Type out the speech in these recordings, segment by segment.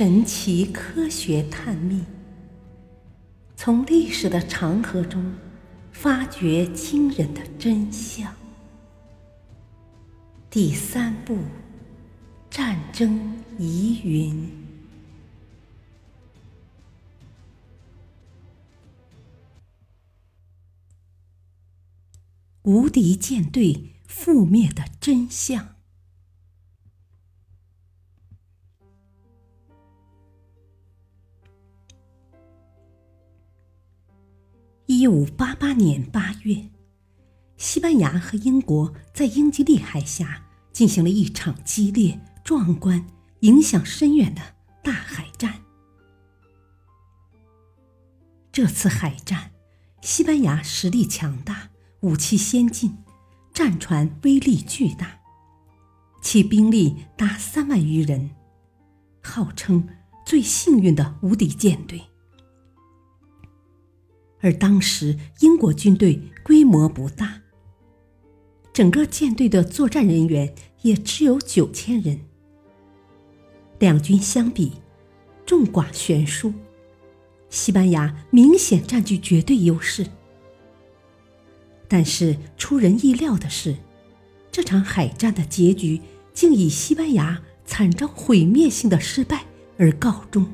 神奇科学探秘，从历史的长河中发掘惊人的真相。第三部：战争疑云。无敌舰队覆灭的真相。五八八年八月，西班牙和英国在英吉利海峡进行了一场激烈、壮观、影响深远的大海战。这次海战，西班牙实力强大，武器先进，战船威力巨大，其兵力达三万余人，号称最幸运的无敌舰队。而当时英国军队规模不大，整个舰队的作战人员也只有九千人。两军相比，众寡悬殊，西班牙明显占据绝对优势。但是出人意料的是，这场海战的结局竟以西班牙惨遭毁灭性的失败而告终。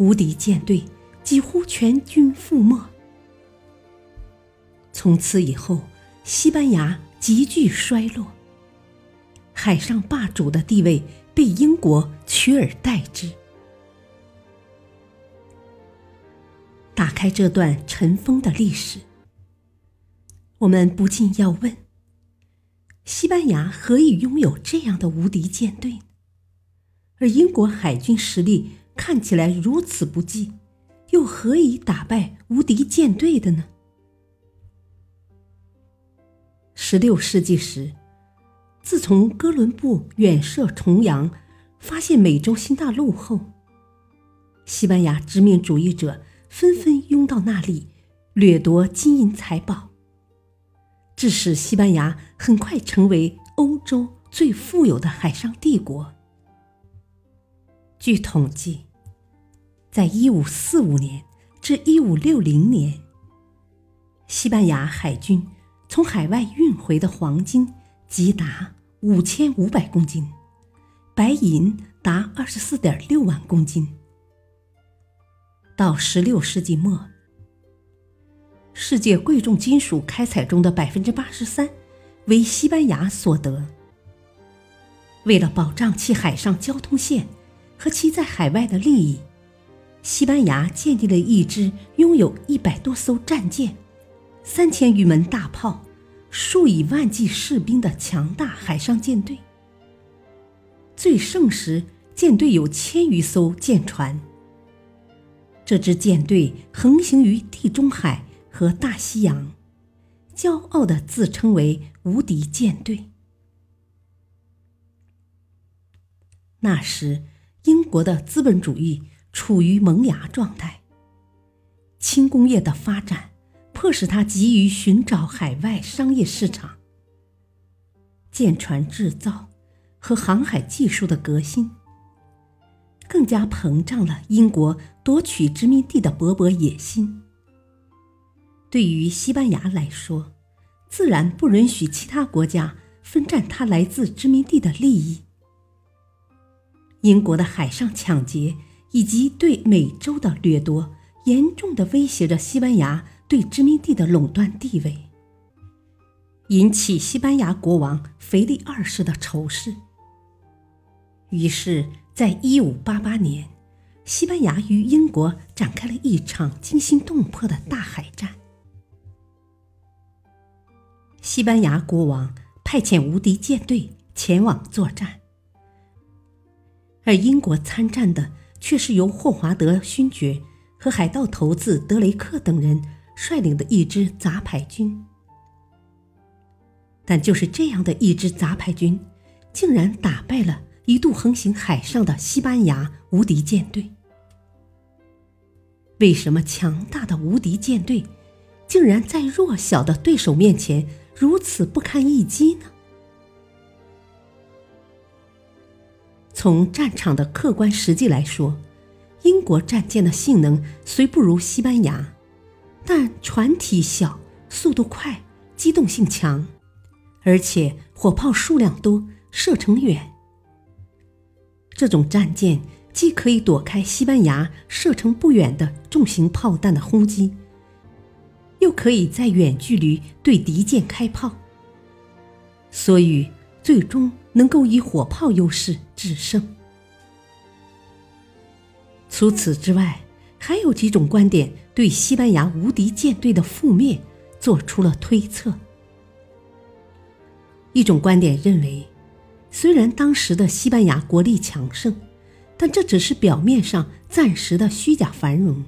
无敌舰队几乎全军覆没。从此以后，西班牙急剧衰落，海上霸主的地位被英国取而代之。打开这段尘封的历史，我们不禁要问：西班牙何以拥有这样的无敌舰队？而英国海军实力？看起来如此不济，又何以打败无敌舰队的呢？十六世纪时，自从哥伦布远涉重洋，发现美洲新大陆后，西班牙殖民主义者纷纷拥到那里，掠夺金银财宝，致使西班牙很快成为欧洲最富有的海上帝国。据统计。在一五四五年至一五六零年，西班牙海军从海外运回的黄金即达五千五百公斤，白银达二十四点六万公斤。到十六世纪末，世界贵重金属开采中的百分之八十三为西班牙所得。为了保障其海上交通线和其在海外的利益。西班牙建立了一支拥有一百多艘战舰、三千余门大炮、数以万计士兵的强大海上舰队。最盛时，舰队有千余艘舰船。这支舰队横行于地中海和大西洋，骄傲地自称为“无敌舰队”。那时，英国的资本主义。处于萌芽状态，轻工业的发展迫使他急于寻找海外商业市场。舰船制造和航海技术的革新，更加膨胀了英国夺取殖民地的勃勃野心。对于西班牙来说，自然不允许其他国家分占它来自殖民地的利益。英国的海上抢劫。以及对美洲的掠夺，严重的威胁着西班牙对殖民地的垄断地位，引起西班牙国王腓力二世的仇视。于是，在一五八八年，西班牙与英国展开了一场惊心动魄的大海战。西班牙国王派遣无敌舰队前往作战，而英国参战的。却是由霍华德勋爵和海盗头子德雷克等人率领的一支杂牌军。但就是这样的一支杂牌军，竟然打败了一度横行海上的西班牙无敌舰队。为什么强大的无敌舰队，竟然在弱小的对手面前如此不堪一击呢？从战场的客观实际来说，英国战舰的性能虽不如西班牙，但船体小、速度快、机动性强，而且火炮数量多、射程远。这种战舰既可以躲开西班牙射程不远的重型炮弹的轰击，又可以在远距离对敌舰开炮，所以最终能够以火炮优势制胜。除此之外，还有几种观点对西班牙无敌舰队的覆灭做出了推测。一种观点认为，虽然当时的西班牙国力强盛，但这只是表面上暂时的虚假繁荣。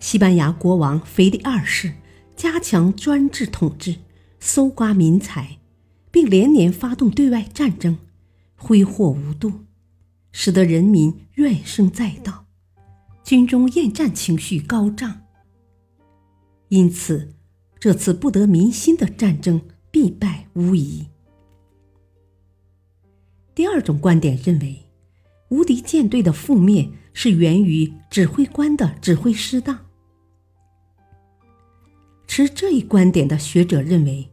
西班牙国王腓力二世加强专制统治，搜刮民财，并连年发动对外战争，挥霍无度。使得人民怨声载道，军中厌战情绪高涨。因此，这次不得民心的战争必败无疑。第二种观点认为，无敌舰队的覆灭是源于指挥官的指挥失当。持这一观点的学者认为，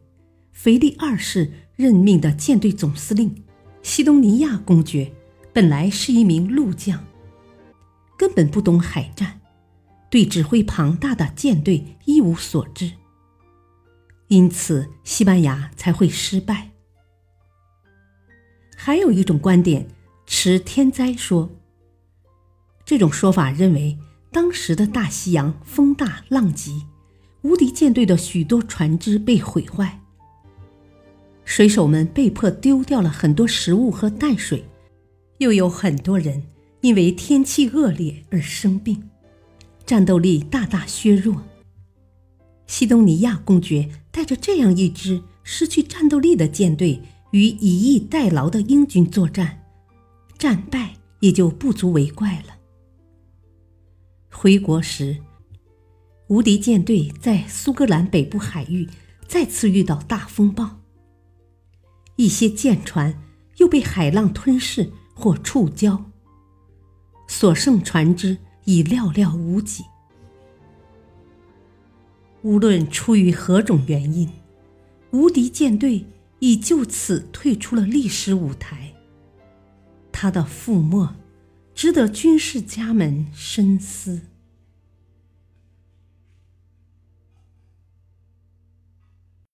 腓力二世任命的舰队总司令西东尼亚公爵。本来是一名陆将，根本不懂海战，对指挥庞大的舰队一无所知，因此西班牙才会失败。还有一种观点持天灾说，这种说法认为当时的大西洋风大浪急，无敌舰队的许多船只被毁坏，水手们被迫丢掉了很多食物和淡水。又有很多人因为天气恶劣而生病，战斗力大大削弱。西东尼亚公爵带着这样一支失去战斗力的舰队与以逸待劳的英军作战，战败也就不足为怪了。回国时，无敌舰队在苏格兰北部海域再次遇到大风暴，一些舰船又被海浪吞噬。或触礁，所剩船只已寥寥无几。无论出于何种原因，无敌舰队已就此退出了历史舞台。他的覆没，值得军事家们深思。